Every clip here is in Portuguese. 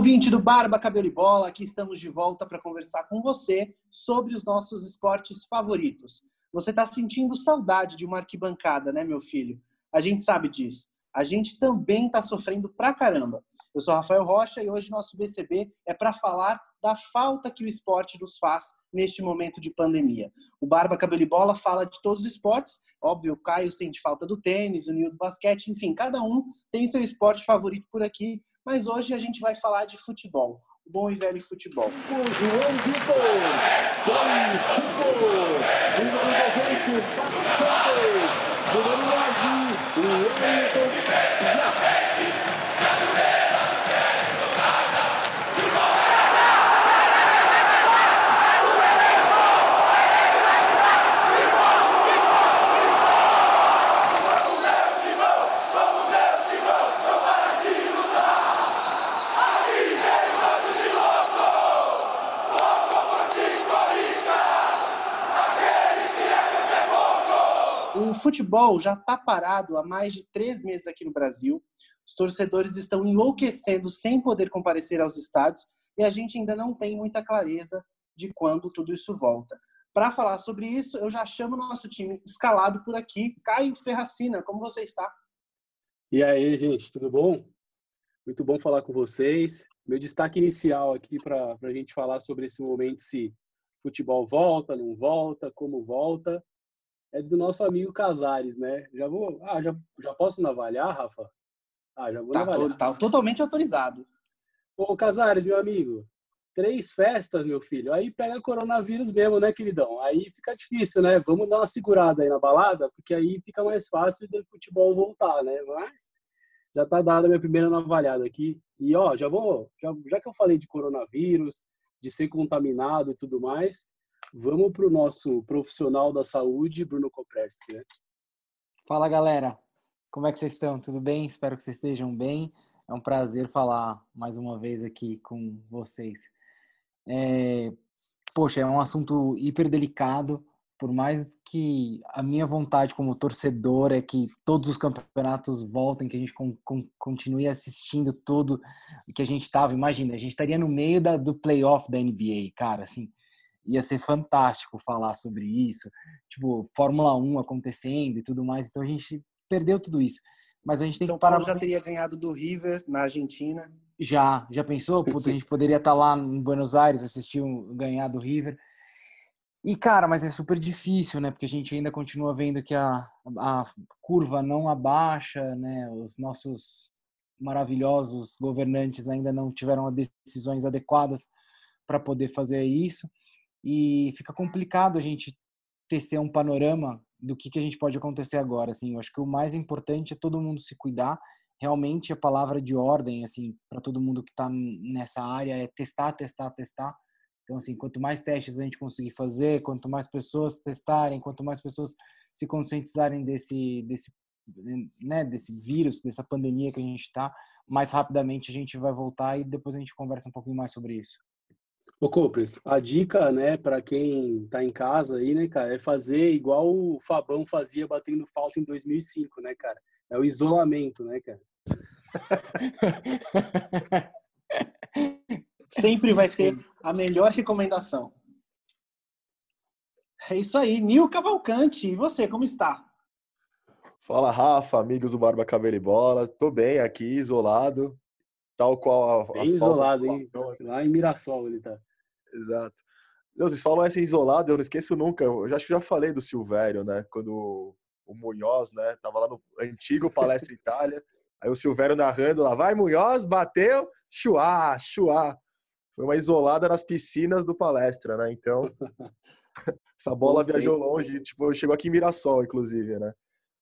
Ouvinte do Barba Cabelo e Bola, aqui estamos de volta para conversar com você sobre os nossos esportes favoritos. Você está sentindo saudade de uma arquibancada, né, meu filho? A gente sabe disso. A gente também está sofrendo pra caramba. Eu sou Rafael Rocha e hoje nosso BCB é para falar da falta que o esporte nos faz neste momento de pandemia. O Barba Cabelo e Bola fala de todos os esportes. Óbvio, o Caio sente falta do tênis, o Nil do basquete, enfim, cada um tem seu esporte favorito por aqui. Mas hoje a gente vai falar de futebol. O bom e velho futebol. O João Vitor, futebol, número 90, número 9, o Wellington O futebol já está parado há mais de três meses aqui no Brasil. Os torcedores estão enlouquecendo sem poder comparecer aos estádios e a gente ainda não tem muita clareza de quando tudo isso volta. Para falar sobre isso, eu já chamo o nosso time escalado por aqui. Caio Ferracina, como você está? E aí, gente, tudo bom? Muito bom falar com vocês. Meu destaque inicial aqui para a gente falar sobre esse momento se futebol volta, não volta, como volta é do nosso amigo Casares, né? Já vou. Ah, já, já posso navalhar, Rafa? Ah, já vou tá, navalhar. Tá totalmente autorizado. Ô, Casares, meu amigo, três festas, meu filho. Aí pega coronavírus mesmo, né, queridão? Aí fica difícil, né? Vamos dar uma segurada aí na balada, porque aí fica mais fácil do futebol voltar, né? Mas já tá dada a minha primeira navalhada aqui. E, ó, já vou. Já, já que eu falei de coronavírus, de ser contaminado e tudo mais, Vamos para o nosso profissional da saúde, Bruno Kopreski, né? Fala, galera. Como é que vocês estão? Tudo bem? Espero que vocês estejam bem. É um prazer falar mais uma vez aqui com vocês. É... Poxa, é um assunto hiper delicado, por mais que a minha vontade como torcedor é que todos os campeonatos voltem, que a gente con con continue assistindo tudo que a gente estava. Imagina, a gente estaria no meio da, do playoff da NBA, cara, assim, ia ser fantástico falar sobre isso, tipo, Fórmula 1 acontecendo e tudo mais. Então a gente perdeu tudo isso. Mas a gente tem São que parar. Paulo já teria ganhado do River na Argentina. Já, já pensou? Puta, a gente poderia estar tá lá em Buenos Aires assistir um, ganhar do River. E, cara, mas é super difícil, né? Porque a gente ainda continua vendo que a, a curva não abaixa, né? Os nossos maravilhosos governantes ainda não tiveram decisões adequadas para poder fazer isso e fica complicado a gente tecer um panorama do que, que a gente pode acontecer agora. Assim, eu acho que o mais importante é todo mundo se cuidar. Realmente a palavra de ordem, assim, para todo mundo que está nessa área é testar, testar, testar. Então, assim, quanto mais testes a gente conseguir fazer, quanto mais pessoas testarem, quanto mais pessoas se conscientizarem desse, desse, né, desse vírus, dessa pandemia que a gente está, mais rapidamente a gente vai voltar e depois a gente conversa um pouquinho mais sobre isso. Ô, Copres, a dica, né, para quem tá em casa aí, né, cara, é fazer igual o Fabão fazia batendo falta em 2005, né, cara? É o isolamento, né, cara? Sempre vai ser a melhor recomendação. É isso aí. Nil Cavalcante, e você, como está? Fala, Rafa, amigos do Barba Cabelo e Bola. Tô bem aqui, isolado, tal qual a, Bem isolado, hein? Assim. Lá em Mirassol ele tá. Exato. Não, vocês falam essa isolada, eu não esqueço nunca. Eu já, acho que já falei do Silvério, né? Quando o Munhoz, né? Tava lá no antigo Palestra Itália. Aí o Silvério narrando lá, vai Munhoz, bateu, chuá, chuá. Foi uma isolada nas piscinas do Palestra, né? Então, essa bola viajou longe, tipo, chegou aqui em Mirassol, inclusive, né?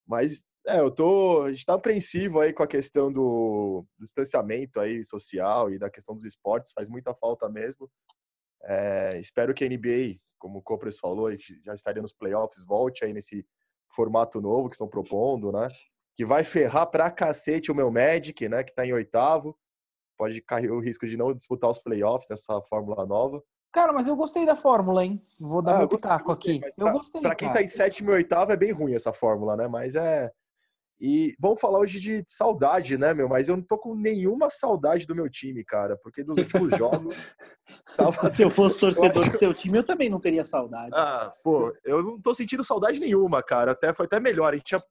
Mas, é, eu tô, a gente tá apreensivo aí com a questão do, do distanciamento aí social e da questão dos esportes, faz muita falta mesmo. É, espero que a NBA, como o Copres falou, já estaria nos playoffs, volte aí nesse formato novo que estão propondo, né? Que vai ferrar pra cacete o meu Magic, né? Que tá em oitavo. Pode cair o risco de não disputar os playoffs nessa fórmula nova. Cara, mas eu gostei da fórmula, hein? Vou dar ah, meu pitaco aqui. eu gostei. Pra quem tá em sétimo e oitavo é bem ruim essa fórmula, né? Mas é. E vamos falar hoje de saudade, né, meu? Mas eu não tô com nenhuma saudade do meu time, cara, porque nos últimos jogos. Tava... Se eu fosse torcedor do seu time, eu também não teria saudade. Ah, pô, eu não tô sentindo saudade nenhuma, cara. Até foi até melhor. A gente tinha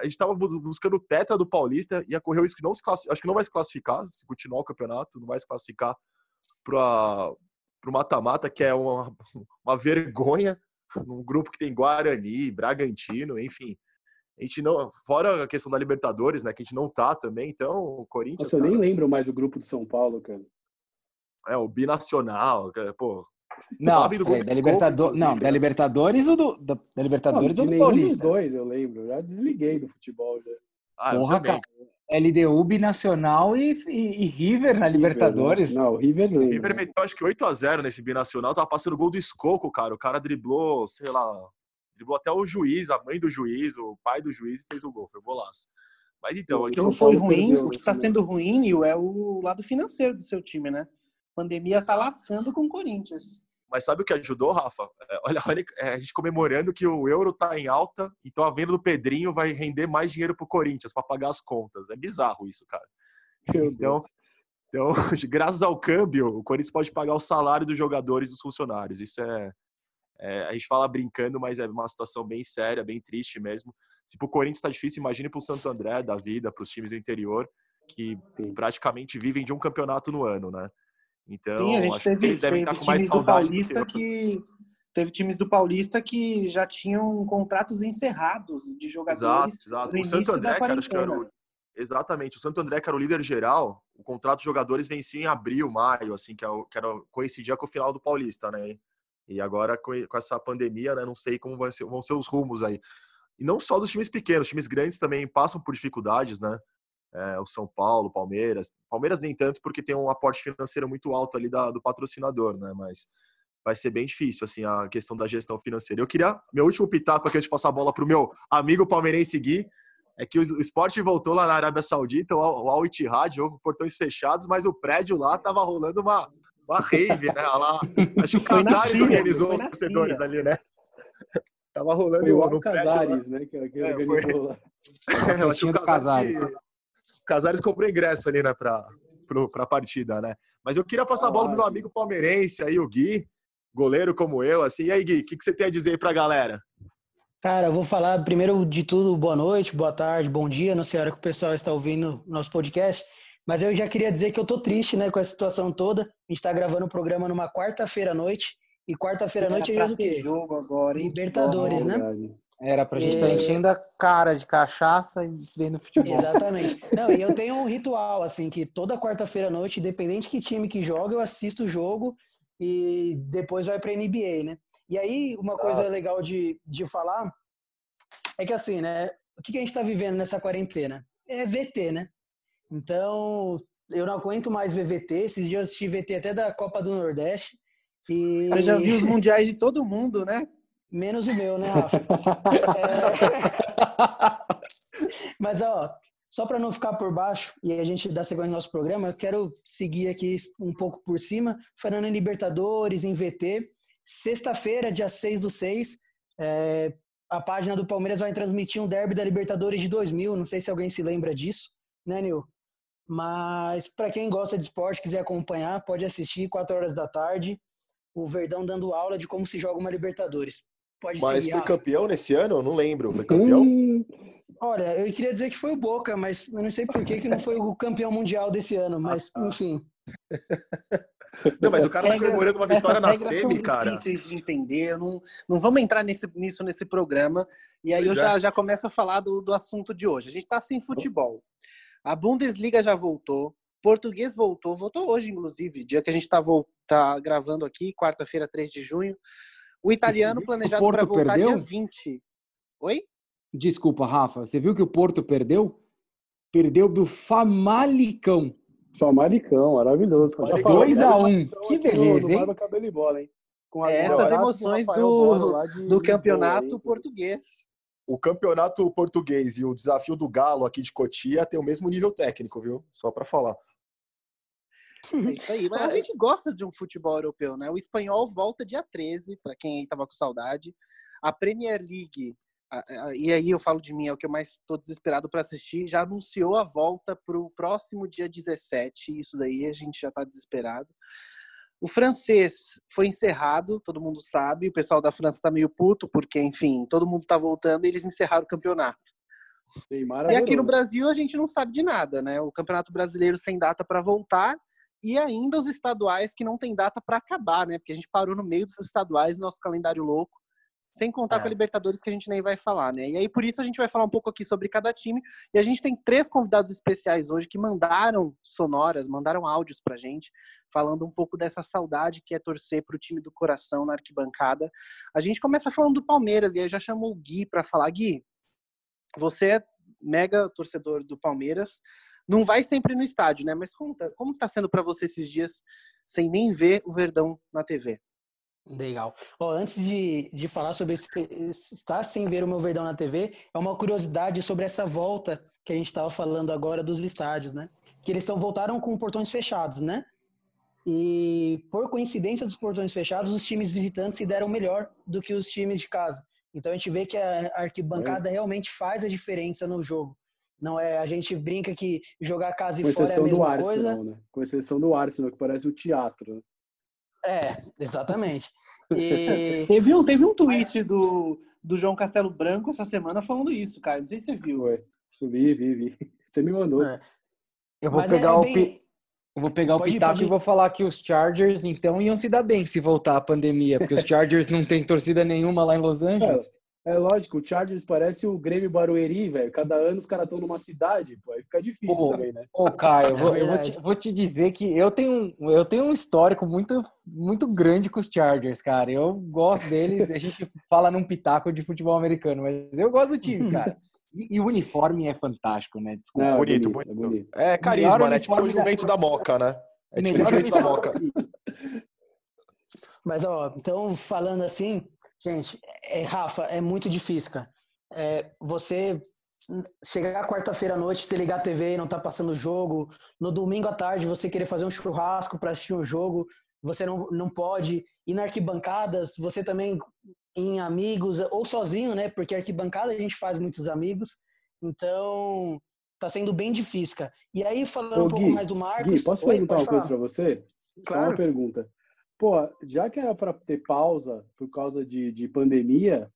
a gente tava buscando o tetra do Paulista, ia correr o risco de não se classificar, acho que não vai se classificar, se continuar o campeonato, não vai se classificar para o mata-mata, que é uma, uma vergonha, num grupo que tem Guarani, Bragantino, enfim. A gente não, fora a questão da Libertadores, né, que a gente não tá também, então o Corinthians. Nossa, eu nem lembro mais o grupo do São Paulo, cara. É, o binacional, pô. Não, é, da Libertadores, não, da Libertadores ou do da, da Libertadores não, ou do Paulista? Dos dois, eu lembro. Eu já desliguei do futebol já. Ah, Porra, cara. LDU binacional e, e, e River na Libertadores. River, né? Não, o River lembra. O River meteu acho que 8 a 0 nesse binacional, tava passando o gol do Escoco, cara. O cara driblou, sei lá, driblou até o juiz, a mãe do juiz, o pai do juiz e fez o gol, foi golaço. Mas então, o que não foi ruim, o que está sendo ruim é o lado financeiro do seu time, né? A pandemia tá lascando com o Corinthians. Mas sabe o que ajudou, Rafa? É, olha, olha é, a gente comemorando que o euro tá em alta, então a venda do Pedrinho vai render mais dinheiro pro Corinthians para pagar as contas. É bizarro isso, cara. Então, então, graças ao câmbio, o Corinthians pode pagar o salário dos jogadores e dos funcionários. Isso é, é, a gente fala brincando, mas é uma situação bem séria, bem triste mesmo. Se pro Corinthians está difícil, imagine pro Santo André da vida, para os times do interior que praticamente vivem de um campeonato no ano, né? Então, Sim, a gente teve, teve times do Paulista que teve times do Paulista que já tinham contratos encerrados de jogadores. Exato, exato. o Santo André, cara, acho que era o, exatamente. O Santo André, que era o líder geral, o contrato de jogadores vencia em abril, maio, assim, que, é o, que era, coincidia com o final do Paulista, né? E agora, com, essa pandemia, né, não sei como ser, vão ser os rumos aí. E não só dos times pequenos, times grandes também passam por dificuldades, né? é, o São Paulo, Palmeiras. Palmeiras nem tanto porque tem um aporte financeiro muito alto ali da, do patrocinador, né? Mas vai ser bem difícil assim a questão da gestão financeira. Eu queria meu último pitaco aqui antes de passar a bola para o meu amigo palmeirense Gui é que o, esporte voltou lá na Arábia Saudita, o Al Ittihad, jogo portões fechados, mas o prédio lá tava rolando uma uma rave, né? Lá, acho que o Casares organizou os torcedores ali, né? Tava rolando foi o Casares, né? Que, que é, organizou lá. É, eu acho que o Casares. Casares comprou ingresso ali, né, pra, pra partida, né? Mas eu queria passar a bola pro meu amigo palmeirense aí, o Gui, goleiro como eu, assim. E aí, Gui, o que, que você tem a dizer aí pra galera? Cara, eu vou falar primeiro de tudo, boa noite, boa tarde, bom dia, não sei a hora que o pessoal está ouvindo o nosso podcast, mas eu já queria dizer que eu tô triste, né, com essa situação toda. A gente tá gravando o programa numa quarta-feira à noite, e quarta-feira à noite é o quê? jogo agora, Libertadores, né? Era pra gente estar tá enchendo a cara de cachaça e vendo futebol. Exatamente. Não, e eu tenho um ritual, assim, que toda quarta-feira à noite, independente que time que joga, eu assisto o jogo e depois vai pra NBA, né? E aí, uma coisa ah. legal de, de falar é que, assim, né? O que, que a gente tá vivendo nessa quarentena? É VT, né? Então, eu não aguento mais ver VT. Esses dias eu assisti VT até da Copa do Nordeste. E... Eu já vi os mundiais de todo mundo, né? Menos o meu, né, Rafa? é... Mas, ó, só para não ficar por baixo e a gente dar sequência no nosso programa, eu quero seguir aqui um pouco por cima, falando em Libertadores, em VT. Sexta-feira, dia 6 do 6, é... a página do Palmeiras vai transmitir um derby da Libertadores de 2000. Não sei se alguém se lembra disso, né, Nil? Mas para quem gosta de esporte, quiser acompanhar, pode assistir 4 horas da tarde. O Verdão dando aula de como se joga uma Libertadores. Pode mas foi campeão nesse ano? Eu não lembro. Foi campeão? Hum, olha, eu queria dizer que foi o Boca, mas eu não sei por que, que não foi o campeão mundial desse ano, mas ah, enfim. Não, mas o cara tá comemorando uma vitória na semi, cara. difíceis de entender, não, não vamos entrar nesse, nisso nesse programa. E aí pois eu é. já, já começo a falar do, do assunto de hoje. A gente tá sem futebol. A Bundesliga já voltou, português voltou, voltou hoje, inclusive, dia que a gente tá, tá gravando aqui, quarta-feira, 3 de junho. O italiano planejado para voltar perdeu? dia 20. Oi? Desculpa, Rafa. Você viu que o Porto perdeu? Perdeu do Famalicão. Famalicão, maravilhoso. 2x1. Um. Que beleza, hein? cabelo e bola, hein? Com é, essas emoções do, do campeonato português. O campeonato português e o desafio do Galo aqui de Cotia tem o mesmo nível técnico, viu? Só para falar. É isso aí. Mas a gente gosta de um futebol europeu, né? O espanhol volta dia 13, para quem estava com saudade. A Premier League e aí eu falo de mim, é o que eu mais estou desesperado para assistir, já anunciou a volta para o próximo dia 17. Isso daí a gente já está desesperado. O francês foi encerrado, todo mundo sabe. O pessoal da França está meio puto, porque, enfim, todo mundo está voltando e eles encerraram o campeonato. e aqui no Brasil a gente não sabe de nada, né? O Campeonato Brasileiro sem data para voltar e ainda os estaduais que não tem data para acabar, né? Porque a gente parou no meio dos estaduais, nosso calendário louco. Sem contar é. com a Libertadores, que a gente nem vai falar, né? E aí, por isso, a gente vai falar um pouco aqui sobre cada time. E a gente tem três convidados especiais hoje que mandaram sonoras, mandaram áudios pra gente, falando um pouco dessa saudade que é torcer pro time do coração na arquibancada. A gente começa falando do Palmeiras, e aí já chamou o Gui para falar. Gui, você é mega torcedor do Palmeiras, não vai sempre no estádio, né? Mas como tá, como tá sendo para você esses dias sem nem ver o Verdão na TV? Legal. Oh, antes de, de falar sobre esse, estar sem ver o meu Verdão na TV, é uma curiosidade sobre essa volta que a gente estava falando agora dos estádios, né? Que eles estão voltaram com portões fechados, né? E por coincidência dos portões fechados, os times visitantes se deram melhor do que os times de casa. Então a gente vê que a arquibancada é. realmente faz a diferença no jogo. Não é, a gente brinca que jogar casa e fora é a mesma do Arsenal, coisa. Né? Com exceção do Arsenal, que parece o um teatro. É, exatamente. E... teve, um, teve um tweet do, do João Castelo Branco essa semana falando isso, cara. Não sei se você viu. Ué, vi, vi, vi. Você me mandou. É. Eu vou Mas pegar é, o bem... Eu vou pegar pode o pitaco ir, e vou falar que os Chargers, então, iam se dar bem se voltar a pandemia, porque os Chargers não têm torcida nenhuma lá em Los Angeles. É lógico, o Chargers parece o Grêmio Barueri, velho. Cada ano os caras estão numa cidade, pô, aí fica difícil pô, também, né? Ô, Caio, eu, vou, eu vou, te, vou, te, dizer que eu tenho, eu tenho um histórico muito, muito grande com os Chargers, cara. Eu gosto deles, a gente fala num pitaco de futebol americano, mas eu gosto do time, cara. E, e o uniforme é fantástico, né? Desculpa. Não, é bonito, bonito, é bonito. É carisma, né? Tipo o Juventus da... da Moca, né? É tipo o Juventus da Moca. Mas, ó, então, falando assim, Gente, é, Rafa, é muito difícil, cara. É, você chegar quarta-feira à noite, você ligar a TV e não tá passando o jogo, no domingo à tarde você querer fazer um churrasco para assistir um jogo, você não, não pode ir na arquibancadas, você também em amigos ou sozinho, né? Porque arquibancada a gente faz muitos amigos. Então, tá sendo bem difícil, cara. E aí, falando Ô, um pouco mais do Marcos... Gui, posso perguntar uma coisa para você? Claro. Só uma pergunta. Pô, já que era para ter pausa por causa de, de pandemia,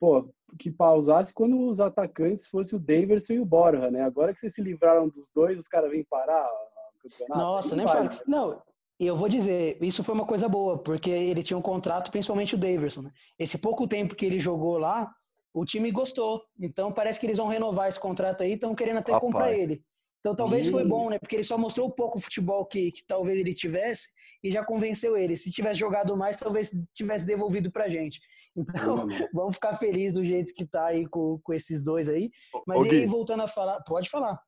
pô, que pausasse quando os atacantes fossem o Daverson e o Borja, né? Agora que vocês se livraram dos dois, os caras vêm parar o campeonato. Nossa, nem fala. Né? Não, eu vou dizer, isso foi uma coisa boa, porque ele tinha um contrato, principalmente o Daverson. Né? Esse pouco tempo que ele jogou lá, o time gostou. Então parece que eles vão renovar esse contrato aí, estão querendo até comprar ele. Então talvez foi bom, né? Porque ele só mostrou o pouco futebol que, que, talvez ele tivesse e já convenceu ele. Se tivesse jogado mais, talvez tivesse devolvido pra gente. Então, vamos ficar felizes do jeito que tá aí com, com esses dois aí. Mas e aí, voltando a falar, pode falar.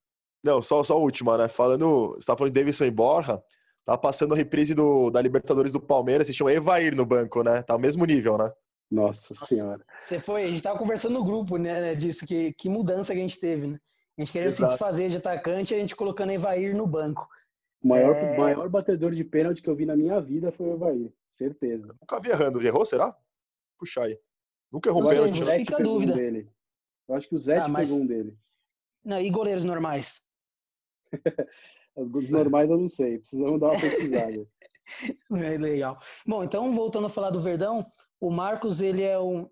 Não, só, só a última, né? Falando, você tá falando de Davidson e Borja, tá passando a reprise do, da Libertadores do Palmeiras, vocês tinham Evair no banco, né? Tá ao mesmo nível, né? Nossa, Nossa senhora. Você foi, a gente tava conversando no grupo, né, disso, que, que mudança que a gente teve, né? A gente querendo Exato. se desfazer de atacante, a gente colocando Evair no banco. O maior, é... maior batedor de pênalti que eu vi na minha vida foi o Evair. Certeza. Nunca vi errando. Errou, será? Puxa aí. Nunca errou um pênalti. Não fica a dúvida. Um dele. Eu acho que o Zé ah, mas... pegou um dele. Não, e goleiros normais? Os normais eu não sei. Precisamos dar uma pesquisada. é legal. Bom, então voltando a falar do Verdão, o Marcos ele é um,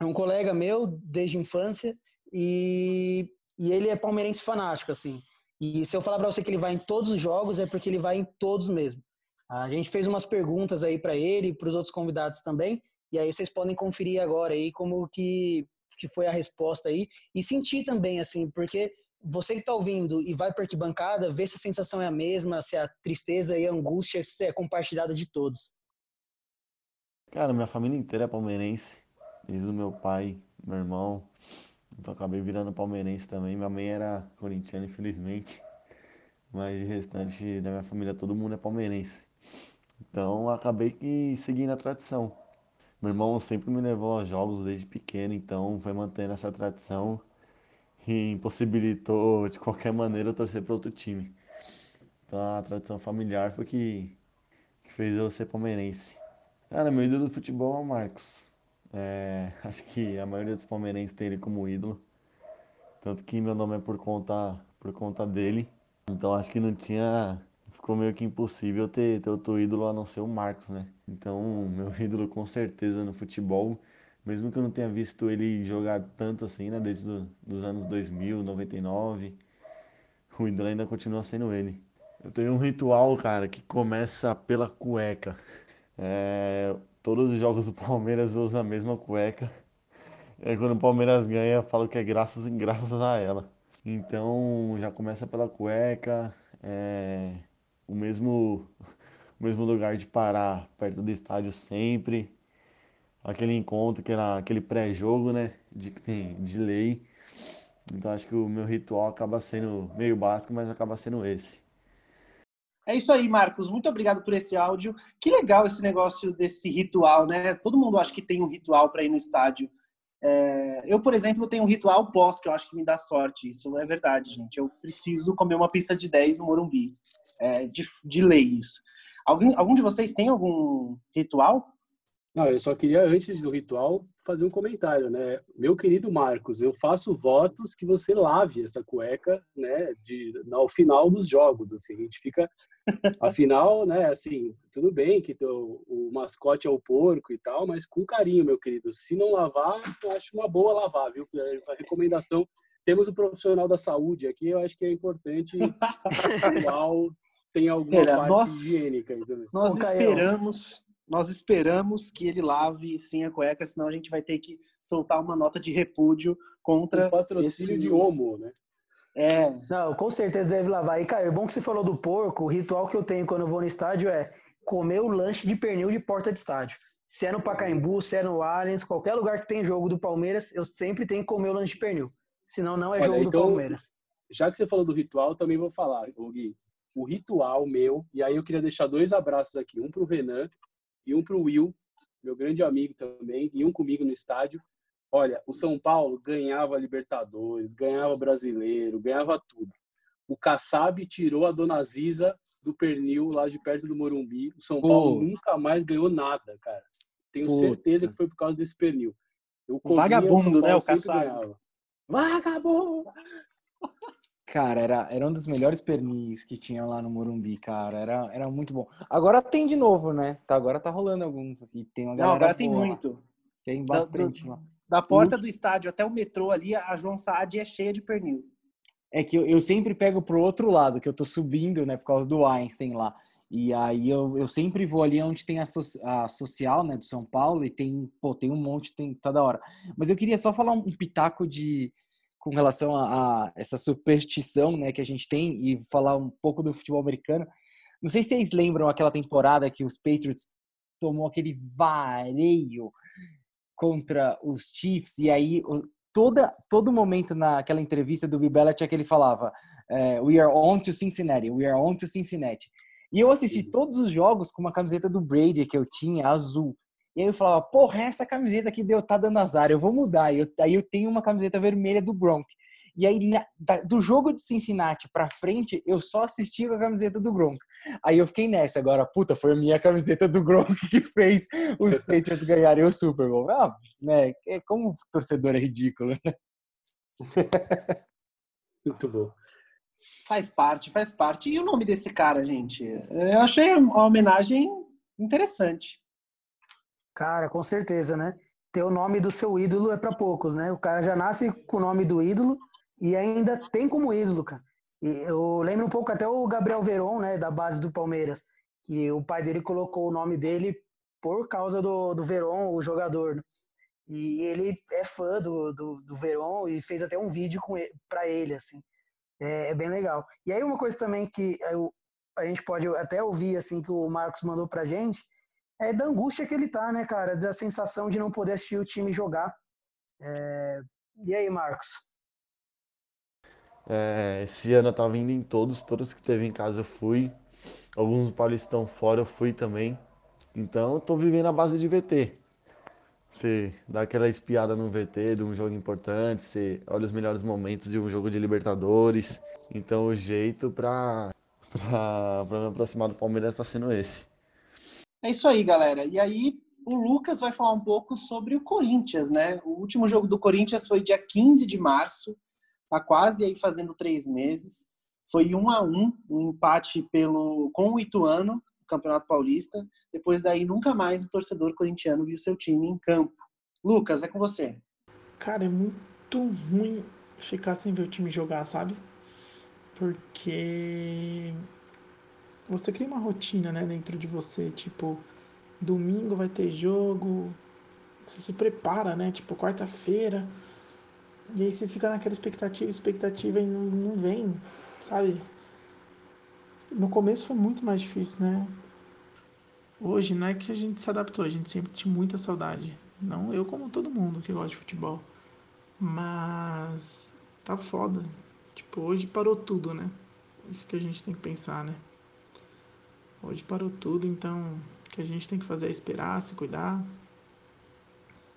é um colega meu desde a infância e e ele é palmeirense fanático, assim. E se eu falar para você que ele vai em todos os jogos, é porque ele vai em todos mesmo. A gente fez umas perguntas aí para ele e para os outros convidados também, e aí vocês podem conferir agora aí como que, que foi a resposta aí e sentir também, assim, porque você que está ouvindo e vai para arquibancada, vê se a sensação é a mesma, se a tristeza e a angústia é compartilhada de todos. Cara, minha família inteira é palmeirense, desde o meu pai, meu irmão, então acabei virando palmeirense também. Minha mãe era corintiana, infelizmente. Mas o restante da minha família, todo mundo é palmeirense. Então acabei que seguindo a tradição. Meu irmão sempre me levou aos jogos desde pequeno, então foi mantendo essa tradição e impossibilitou de qualquer maneira eu torcer para outro time. Então a tradição familiar foi que, que fez eu ser palmeirense. Cara, meu ídolo do futebol é o Marcos. É, acho que a maioria dos palmeirenses tem ele como ídolo. Tanto que meu nome é por conta, por conta dele. Então acho que não tinha. Ficou meio que impossível ter, ter outro ídolo a não ser o Marcos, né? Então, meu ídolo com certeza no futebol, mesmo que eu não tenha visto ele jogar tanto assim, né? Desde do, os anos 2000, 99, o ídolo ainda continua sendo ele. Eu tenho um ritual, cara, que começa pela cueca. É, todos os jogos do Palmeiras uso a mesma cueca. E quando o Palmeiras ganha, eu falo que é graças, graças a ela. Então já começa pela cueca, é, o mesmo, o mesmo lugar de parar perto do estádio sempre. Aquele encontro que era aquele pré-jogo, né? De, de lei. Então acho que o meu ritual acaba sendo meio básico, mas acaba sendo esse. É isso aí, Marcos. Muito obrigado por esse áudio. Que legal esse negócio desse ritual, né? Todo mundo acha que tem um ritual para ir no estádio. É... eu, por exemplo, tenho um ritual pós que eu acho que me dá sorte. Isso não é verdade, gente. Eu preciso comer uma pista de 10 no Morumbi. É de, de lei isso. Algum de vocês tem algum ritual? Não, eu só queria, antes do ritual, fazer um comentário, né? Meu querido Marcos, eu faço votos que você lave essa cueca, né, de, ao final dos jogos, assim, a gente fica, afinal, né, assim, tudo bem que teu, o mascote é o porco e tal, mas com carinho, meu querido, se não lavar, eu acho uma boa lavar, viu? A recomendação, temos o um profissional da saúde aqui, eu acho que é importante, igual tem alguma Olha, parte nós, higiênica. Entendeu? Nós esperamos nós esperamos que ele lave sim a cueca, senão a gente vai ter que soltar uma nota de repúdio contra. O patrocínio esse... de homo, né? É. Não, com certeza deve lavar. E, Caio, bom que você falou do porco. O ritual que eu tenho quando eu vou no estádio é comer o lanche de pernil de porta de estádio. Se é no Pacaembu, se é no Allianz, qualquer lugar que tem jogo do Palmeiras, eu sempre tenho que comer o lanche de pernil. Senão não é Olha, jogo então, do Palmeiras. Já que você falou do ritual, também vou falar, Gui. O ritual meu, e aí eu queria deixar dois abraços aqui. Um para o Renan, e um para o Will, meu grande amigo também, e um comigo no estádio. Olha, o São Paulo ganhava Libertadores, ganhava Brasileiro, ganhava tudo. O Kassab tirou a Dona Ziza do pernil lá de perto do Morumbi. O São Paulo nunca mais ganhou nada, cara. Tenho certeza que foi por causa desse pernil. Eu vagabundo, o né? O Kassab. Vagabundo! Cara, era, era um dos melhores pernis que tinha lá no Morumbi, cara. Era, era muito bom. Agora tem de novo, né? Tá, agora tá rolando alguns. Assim, tem uma Não, agora tem muito. Tem bastante da, do, Da porta do estádio até o metrô ali, a João Saad é cheia de pernil. É que eu, eu sempre pego pro outro lado, que eu tô subindo, né? Por causa do Einstein lá. E aí eu, eu sempre vou ali onde tem a, so, a social, né, do São Paulo, e tem, pô, tem um monte, tem tá hora. Mas eu queria só falar um, um pitaco de, com relação a, a, essa superstição né, que a gente tem e falar um pouco do futebol americano. Não sei se vocês lembram aquela temporada que os Patriots tomou aquele vareio contra os Chiefs e aí toda todo momento naquela entrevista do Bill Belichick ele falava é, we are on to Cincinnati, we are on to Cincinnati. E eu assisti todos os jogos com uma camiseta do Brady que eu tinha, azul. E aí eu falava, porra, essa camiseta que deu tá dando azar, eu vou mudar. E eu, aí eu tenho uma camiseta vermelha do Gronk. E aí, do jogo de Cincinnati pra frente, eu só assisti com a camiseta do Gronk. Aí eu fiquei nessa. Agora, puta, foi a minha camiseta do Gronk que fez os Patriots ganharem o Super Bowl. Ah, né? É como torcedor é ridículo, né? Muito bom. Faz parte, faz parte. E o nome desse cara, gente? Eu achei uma homenagem interessante. Cara, com certeza, né? Ter o nome do seu ídolo é para poucos, né? O cara já nasce com o nome do ídolo e ainda tem como ídolo, cara. E eu lembro um pouco até o Gabriel Veron, né, da base do Palmeiras, que o pai dele colocou o nome dele por causa do, do Veron, o jogador. Né? E ele é fã do, do, do Veron e fez até um vídeo com ele, pra ele, assim. É, é, bem legal. E aí uma coisa também que eu, a gente pode até ouvir, assim, que o Marcos mandou pra gente, é da angústia que ele tá, né, cara? Da sensação de não poder assistir o time jogar. É... E aí, Marcos? É, esse ano eu tava indo em todos, todos que teve em casa eu fui. Alguns paulistão fora eu fui também. Então eu tô vivendo a base de VT. Você dá aquela espiada no VT de um jogo importante, você olha os melhores momentos de um jogo de Libertadores. Então o jeito pra, pra, pra me aproximar do Palmeiras tá sendo esse. É isso aí, galera. E aí, o Lucas vai falar um pouco sobre o Corinthians, né? O último jogo do Corinthians foi dia 15 de março, tá quase aí fazendo três meses. Foi um a um, um empate pelo com o Ituano, no Campeonato Paulista. Depois daí, nunca mais o torcedor corintiano viu seu time em campo. Lucas, é com você. Cara, é muito ruim ficar sem ver o time jogar, sabe? Porque você cria uma rotina, né, dentro de você, tipo, domingo vai ter jogo, você se prepara, né, tipo, quarta-feira, e aí você fica naquela expectativa, expectativa e não, não vem, sabe? No começo foi muito mais difícil, né? Hoje não é que a gente se adaptou, a gente sempre tinha muita saudade. Não eu como todo mundo que gosta de futebol. Mas tá foda. Tipo, hoje parou tudo, né? Isso que a gente tem que pensar, né? Hoje parou tudo, então o que a gente tem que fazer é esperar, se cuidar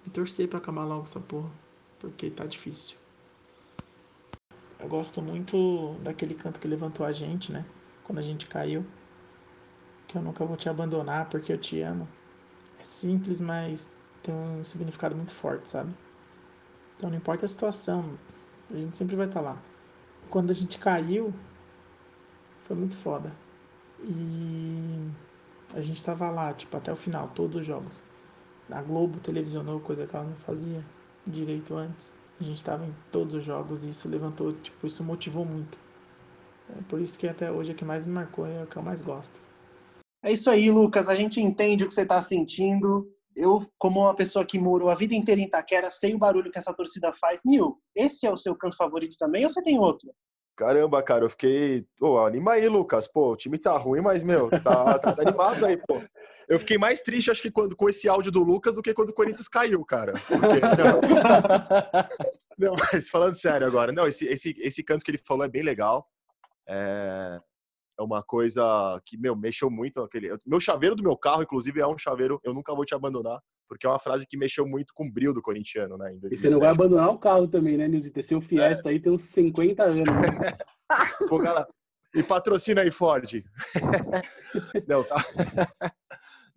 e torcer para acabar logo essa porra, porque tá difícil. Eu gosto muito daquele canto que levantou a gente, né? Quando a gente caiu. Que eu nunca vou te abandonar porque eu te amo. É simples, mas tem um significado muito forte, sabe? Então não importa a situação, a gente sempre vai estar tá lá. Quando a gente caiu, foi muito foda. E a gente tava lá, tipo, até o final, todos os jogos. A Globo televisionou, coisa que ela não fazia direito antes. A gente tava em todos os jogos e isso levantou, tipo, isso motivou muito. É por isso que até hoje é que mais me marcou, é o que eu mais gosto. É isso aí, Lucas. A gente entende o que você está sentindo. Eu, como uma pessoa que morou a vida inteira em Itaquera, sei o barulho que essa torcida faz. Nil, esse é o seu canto favorito também ou você tem outro? Caramba, cara, eu fiquei. Pô, anima aí, Lucas. Pô, o time tá ruim, mas, meu, tá, tá animado aí, pô. Eu fiquei mais triste, acho que, quando, com esse áudio do Lucas do que quando o Corinthians caiu, cara. Porque, não, não, mas falando sério agora, não, esse, esse, esse canto que ele falou é bem legal. É, é uma coisa que, meu, mexeu muito. Aquele, meu chaveiro do meu carro, inclusive, é um chaveiro, eu nunca vou te abandonar, porque é uma frase que mexeu muito com o brilho do corintiano, né? e você não vai abandonar o carro também, né, Nilson? Ter seu Fiesta é. aí tem uns 50 anos. Né? Pô, galera, e patrocina aí, Ford. não, tá.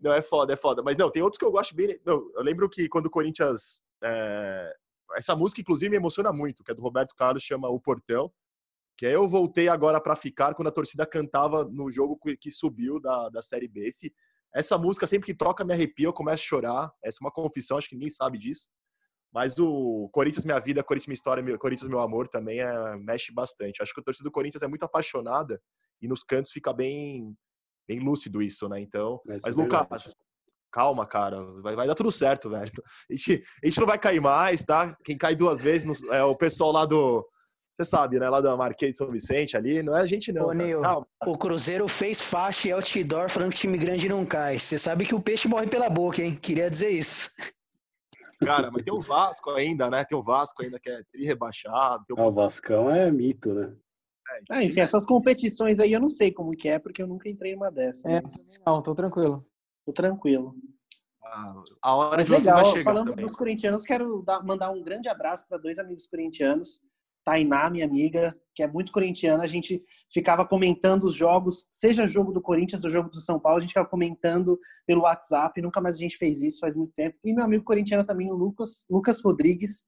Não, é foda, é foda. Mas não, tem outros que eu gosto bem. Não, eu lembro que quando o Corinthians. É... Essa música, inclusive, me emociona muito, que é do Roberto Carlos, chama O Portão que aí eu voltei agora para ficar quando a torcida cantava no jogo que subiu da, da Série B. Esse, essa música, sempre que toca, me arrepia, eu começo a chorar. Essa é uma confissão, acho que ninguém sabe disso. Mas o Corinthians Minha Vida, Corinthians Minha História, Corinthians Meu Amor também é, mexe bastante. Acho que a torcida do Corinthians é muito apaixonada e nos cantos fica bem, bem lúcido isso, né? Então, mas, mas Lucas, calma, cara, vai, vai dar tudo certo, velho. A gente, a gente não vai cair mais, tá? Quem cai duas vezes é o pessoal lá do você sabe, né? Lá da Marquês de São Vicente ali, não é a gente não. Ô, Nil, o Cruzeiro fez faixa e outdoor falando que time grande não cai. Você sabe que o peixe morre pela boca, hein? Queria dizer isso. Cara, mas tem o Vasco ainda, né? Tem o Vasco ainda que é tri rebaixado. O... Ah, o Vascão é mito, né? É, ah, enfim, essas competições aí eu não sei como que é, porque eu nunca entrei numa dessas. É, mas... não, tô tranquilo. Tô tranquilo. Ah, a hora mas legal, falando também. dos corintianos, quero dar, mandar um grande abraço para dois amigos corintianos Tainá, minha amiga, que é muito corintiana, a gente ficava comentando os jogos, seja jogo do Corinthians ou jogo do São Paulo, a gente ficava comentando pelo WhatsApp, nunca mais a gente fez isso faz muito tempo. E meu amigo corintiano também, o Lucas, Lucas Rodrigues,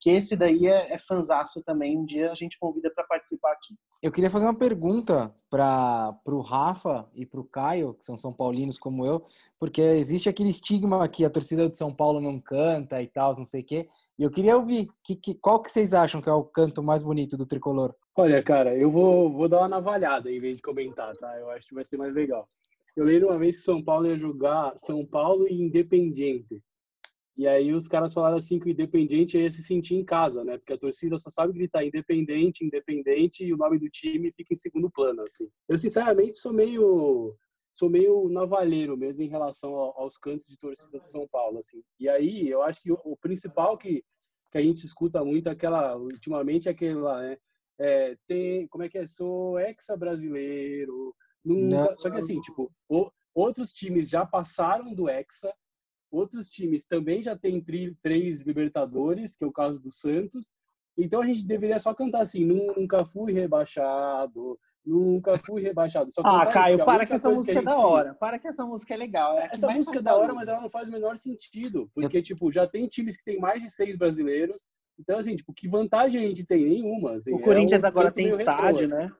que esse daí é, é fanzaço também, um dia a gente convida para participar aqui. Eu queria fazer uma pergunta para o Rafa e para o Caio, que são São Paulinos como eu, porque existe aquele estigma que a torcida de São Paulo não canta e tal, não sei o quê. E eu queria ouvir, que, que, qual que vocês acham que é o canto mais bonito do Tricolor? Olha, cara, eu vou, vou dar uma navalhada em vez de comentar, tá? Eu acho que vai ser mais legal. Eu lembro uma vez que São Paulo ia jogar São Paulo e Independiente. E aí os caras falaram assim que o Independiente ia se sentir em casa, né? Porque a torcida só sabe gritar Independente, Independente e o nome do time fica em segundo plano, assim. Eu, sinceramente, sou meio sou meio navalheiro mesmo em relação aos cantos de torcida de São Paulo, assim. E aí, eu acho que o, principal que, que a gente escuta muito, aquela, ultimamente, é aquela, né? É, tem, como é que é? Sou exa-brasileiro. Nunca, só que assim, tipo, o, outros times já passaram do hexa, outros times também já têm tri, três Libertadores, que é o caso do Santos, Então a gente deveria só cantar assim, nunca fui rebaixado, nunca fui rebaixado. Só Ah, Caio, que para que essa música a é da hora. Para que essa música é legal. É que Essa música é da hora, mas ela não faz o menor sentido. Porque, tipo, já tem times que tem mais de seis brasileiros. Então, assim, tipo, que vantagem a gente tem? Nenhuma. assim. O É Corinthians um agora tem retrô, estádio, assim. né?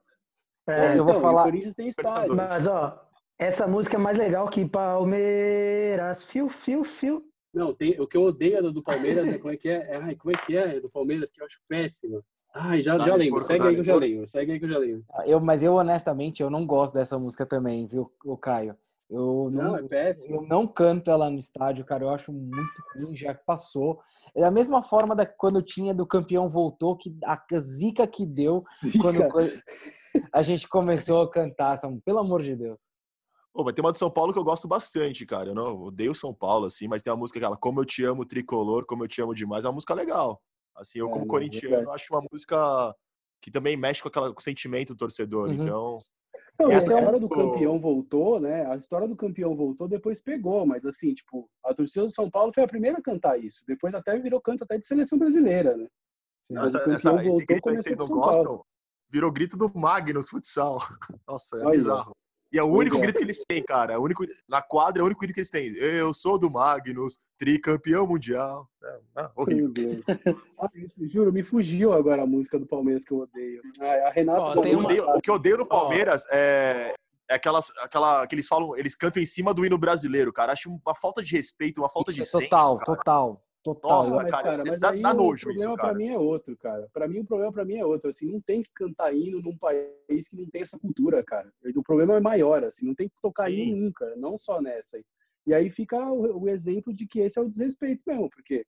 É, eu vou Então, falar- O Corinthians tem estádio. mas, ó, essa música é mais legal que Palmeiras. Fio, fio, fio. Não, tem, o que eu odeio do, do Palmeiras é como é que é? é, Ai, como é que é do Palmeiras que eu acho péssima. Ai, já, já lembro. porco, Segue aí que eu já lembro. Segue aí que eu já lembro. Eu, mas eu, honestamente, eu não gosto dessa música também, viu, o Caio? Eu Não, não, é péssimo. eu não canto ela no estádio, cara. Eu acho muito ruim, já que passou. É da mesma forma da quando tinha do campeão voltou, que a zica que deu quando Fica. co- a gente começou a cantar, essa- pelo amor de Deus. Pô, mas tem uma de São Paulo que eu gosto bastante, cara. Eu não odeio São Paulo, assim, mas tem uma música aquela Como Eu Te Amo Tricolor, Como Eu Te Amo Demais, é uma música legal. Assim, eu É, como não, corintiano acho uma música que também mexe com, aquela, com o sentimento do torcedor. Uhum. Então, Não, Essa a é história do campeão voltou, né? A história do campeão voltou, depois pegou, mas assim, tipo, a torcida do São Paulo foi a primeira a cantar isso. Depois até virou canto até de seleção brasileira, né? Sim. Essa, campeão essa, esse voltou, grito aí que vocês não gostam virou grito do Magnus Futsal. Nossa, é Olha. bizarro. E é o único grito que eles têm, cara. É o único, na quadra é o único grito que eles têm. Eu sou do Magnus, tricampeão mundial. Horrível. Meu Deus. Ah, eu juro, me fugiu agora a música do Palmeiras que eu odeio. Ah, a Renata. Tem eu odeio- o que eu odeio no Palmeiras é, é aquelas, aquela que eles falam, eles cantam em cima do hino brasileiro, cara. Acho uma falta de respeito, uma falta de Isso é senso, total, cara. total, total. Nossa, mas, cara, cara, mas dá- aí dá o nojo problema isso, pra cara. mim é outro, cara. Pra mim o problema pra mim é outro, assim, não tem que cantar hino num país que não tem essa cultura, cara. O problema é maior, assim, não tem que tocar Sim. hino nunca, não só nessa. E aí fica o, o exemplo de que esse é o desrespeito mesmo, porque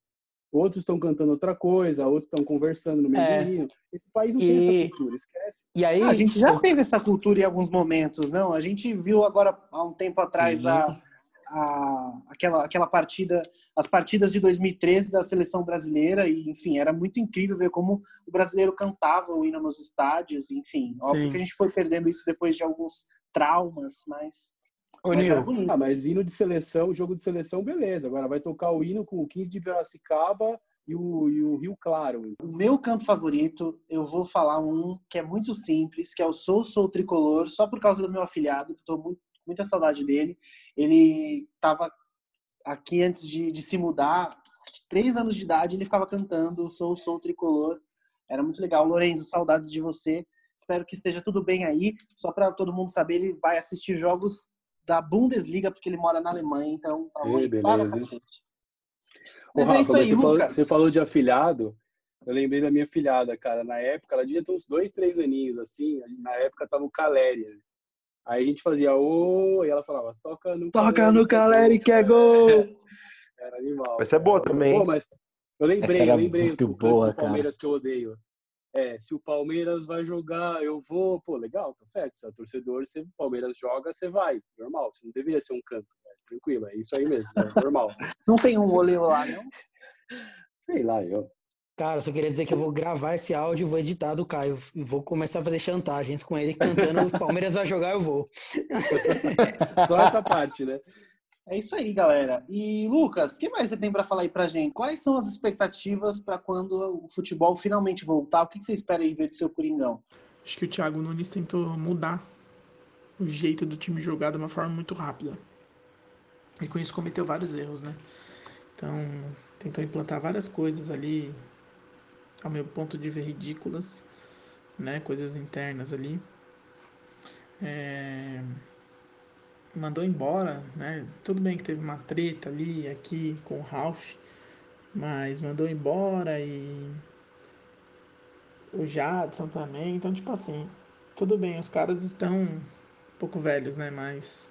outros estão cantando outra coisa, outros estão conversando no meio É. do hino. Esse país não tem E- essa cultura, esquece. E aí, Ah, A gente já teve essa cultura em alguns momentos, não? A gente viu agora há um tempo atrás a, a- aquela, aquela partida, as partidas de 2013 da seleção brasileira, e enfim, era muito incrível ver como o brasileiro cantava o hino nos estádios, enfim. Óbvio Sim. que a gente foi perdendo isso depois de alguns traumas, mas, Ô, mas era Nil, bonito. Ah, mas hino de seleção, jogo de seleção, beleza. Agora vai tocar o hino com o 15 de Piracicaba e o, e o Rio Claro. O meu canto favorito, eu vou falar um que é muito simples, que é o Sou Sou Tricolor, só por causa do meu afilhado, que estou muito, muita saudade dele. Ele estava aqui antes de, de se mudar, três anos de idade, ele ficava cantando Sou Sou Tricolor. Era muito legal. Lorenzo, saudades de você. Espero que esteja tudo bem aí. Só para todo mundo saber, ele vai assistir jogos da Bundesliga, porque ele mora na Alemanha, então tá longe para cacete. Ô, Mas é Rafa, isso aí, você, falou, Lucas. você falou de afilhado. Eu lembrei da minha afilhada, cara. Na época, ela devia ter uns dois, três aninhos, assim. Na época tava o Caléria. Aí a gente fazia ô, e ela falava, toca no Toca no Caleri Caleri que é gol! Era animal. Essa é boa também, Pô, hein? mas eu lembrei, eu lembrei muito do canto boa, do Palmeiras que eu odeio. É, se o Palmeiras vai jogar, eu vou. Pô, legal, tá certo. Se é torcedor, se o Palmeiras joga, você vai. Normal. Você não deveria ser um canto. né? Tranquilo, é isso aí mesmo. É normal. Não tem um olho lá, não? Sei lá, eu. Cara, eu só queria dizer que eu vou gravar esse áudio e vou editar do Caio. E vou começar a fazer chantagens com ele cantando o Palmeiras vai jogar, eu vou. Só essa parte, né? É isso aí, galera. E Lucas, o que mais você tem para falar aí pra gente? Quais são as expectativas para quando o futebol finalmente voltar? O que você espera aí ver do seu Coringão? Acho que o Thiago Nunes tentou mudar o jeito do time jogar de uma forma muito rápida. E com isso cometeu vários erros, né? Então, tentou implantar várias coisas ali, ao meu ponto de ver, ridículas, né? Coisas internas ali. É, Mandou embora, né? Tudo bem que teve uma treta ali, aqui, com o Ralph, mas mandou embora e o Jadson também. Então, tipo assim, tudo bem, os caras estão um pouco velhos, né? Mas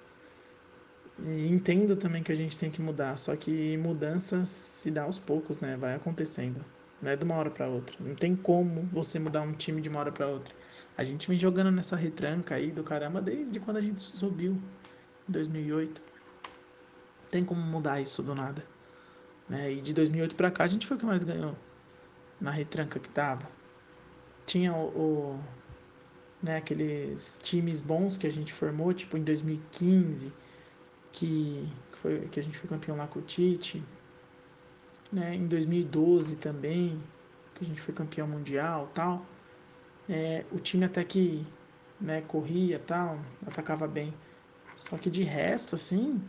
e entendo também que a gente tem que mudar. Só que mudança se dá aos poucos, né? Vai acontecendo. Não é de uma hora para outra. Não tem como você mudar um time de uma hora para outra. A gente vem jogando nessa retranca aí do caramba desde quando a gente subiu, em 2008. Não tem como mudar isso do nada. Né? E de 2008 para cá a gente foi o que mais ganhou na retranca que tava tinha o, o, né, aqueles times bons que a gente formou, tipo em 2015, que, foi, que a gente foi campeão lá com o Tite, né, em 2012 também, que a gente foi campeão mundial tal, é, o time até que né, corria tal, atacava bem. Só que de resto, assim,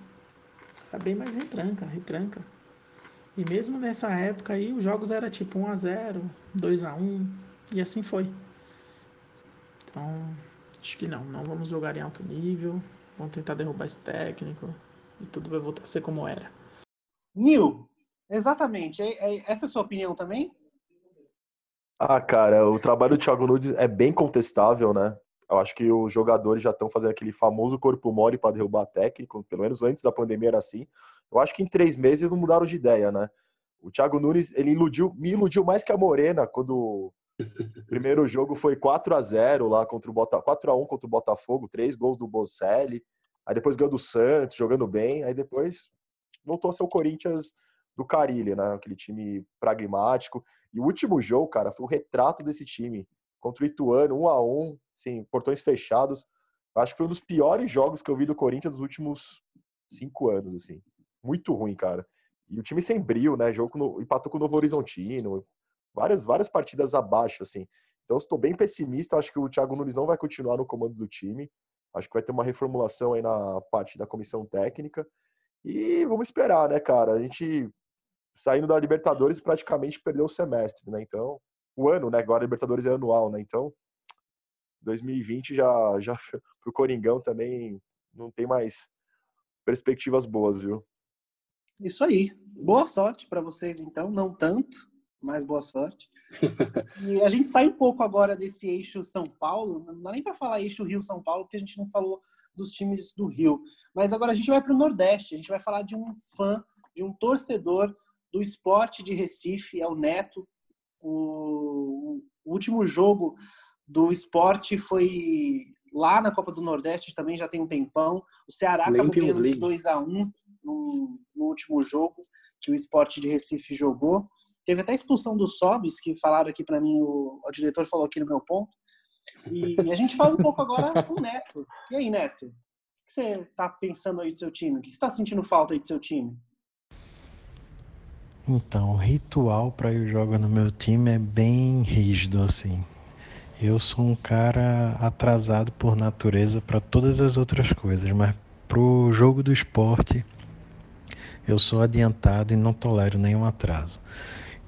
era bem mais retranca, retranca. E mesmo nessa época aí, os jogos eram tipo 1x0, 2x1, e assim foi. Então, acho que não, não vamos jogar em alto nível, vamos tentar derrubar esse técnico, e tudo vai voltar a ser como era. Nil, exatamente. É, é, essa é a sua opinião também? Ah, cara, o trabalho do Thiago Nunes é bem contestável, né? Eu acho que os jogadores já estão fazendo aquele famoso corpo mole para derrubar técnico, pelo menos antes da pandemia era assim. Eu acho que em três meses não mudaram de ideia, né? O Thiago Nunes, ele iludiu, me iludiu mais que a Morena quando o primeiro jogo foi 4 a 0 lá contra o Botafogo, 4 a 1 contra o Botafogo, três gols do Bocelli. Aí depois ganhou do Santos, jogando bem, aí depois voltou a ser o Corinthians do Carilli, né? Aquele time pragmático. E o último jogo, cara, foi o retrato desse time. Contra o Ituano, um a um, sim, portões fechados. Acho que foi um dos piores jogos que eu vi do Corinthians nos últimos cinco anos, assim. Muito ruim, cara. E o time sem brilho, né? Jogo no, empatou com o Novo Horizontino. Várias, várias partidas abaixo, assim. Então, estou bem pessimista. Acho que o Thiago Nunes não vai continuar no comando do time. Acho que vai ter uma reformulação aí na parte da comissão técnica. E vamos esperar, né, cara? A gente saindo da Libertadores praticamente perdeu o semestre, né? Então, o ano, né? Agora a Libertadores é anual, né? Então, 2020 já, já pro Coringão também não tem mais perspectivas boas, viu? Isso aí. Boa sorte para vocês, então. Não tanto, mas boa sorte. e a gente sai um pouco agora desse eixo São Paulo. Não dá nem para falar eixo Rio-São Paulo, porque a gente não falou dos times do Rio. Mas agora a gente vai para o Nordeste. A gente vai falar de um fã, de um torcedor do esporte de Recife, é o Neto. O, o último jogo do esporte foi lá na Copa do Nordeste, também já tem um tempão. O Ceará acabou ganhando 2x1 no, no último jogo que o esporte de Recife jogou. Teve até a expulsão do Sobis, que falaram aqui para mim, o, o, diretor falou aqui no meu ponto. E a gente fala um pouco agora com o Neto. E aí, Neto? O que você está pensando aí do seu time? O que você está sentindo falta aí do seu time? Então, o ritual para eu jogar no meu time é bem rígido assim. Eu sou um cara atrasado por natureza para todas as outras coisas, mas pro jogo do esporte eu sou adiantado e não tolero nenhum atraso.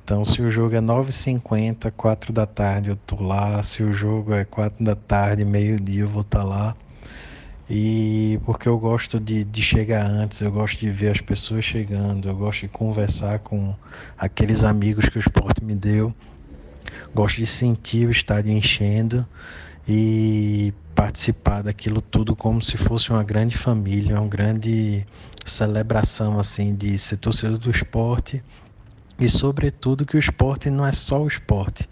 Então, se o jogo é 9h50, 4 da tarde eu tô lá. Se o jogo é 4 da tarde, meio-dia eu vou estar tá lá. E porque eu gosto de, de chegar antes, eu gosto de ver as pessoas chegando, eu gosto de conversar com aqueles amigos que o esporte me deu, gosto de sentir o estádio enchendo e participar daquilo tudo como se fosse uma grande família, uma grande celebração assim de ser torcedor do esporte. E sobretudo que o esporte não é só o esporte,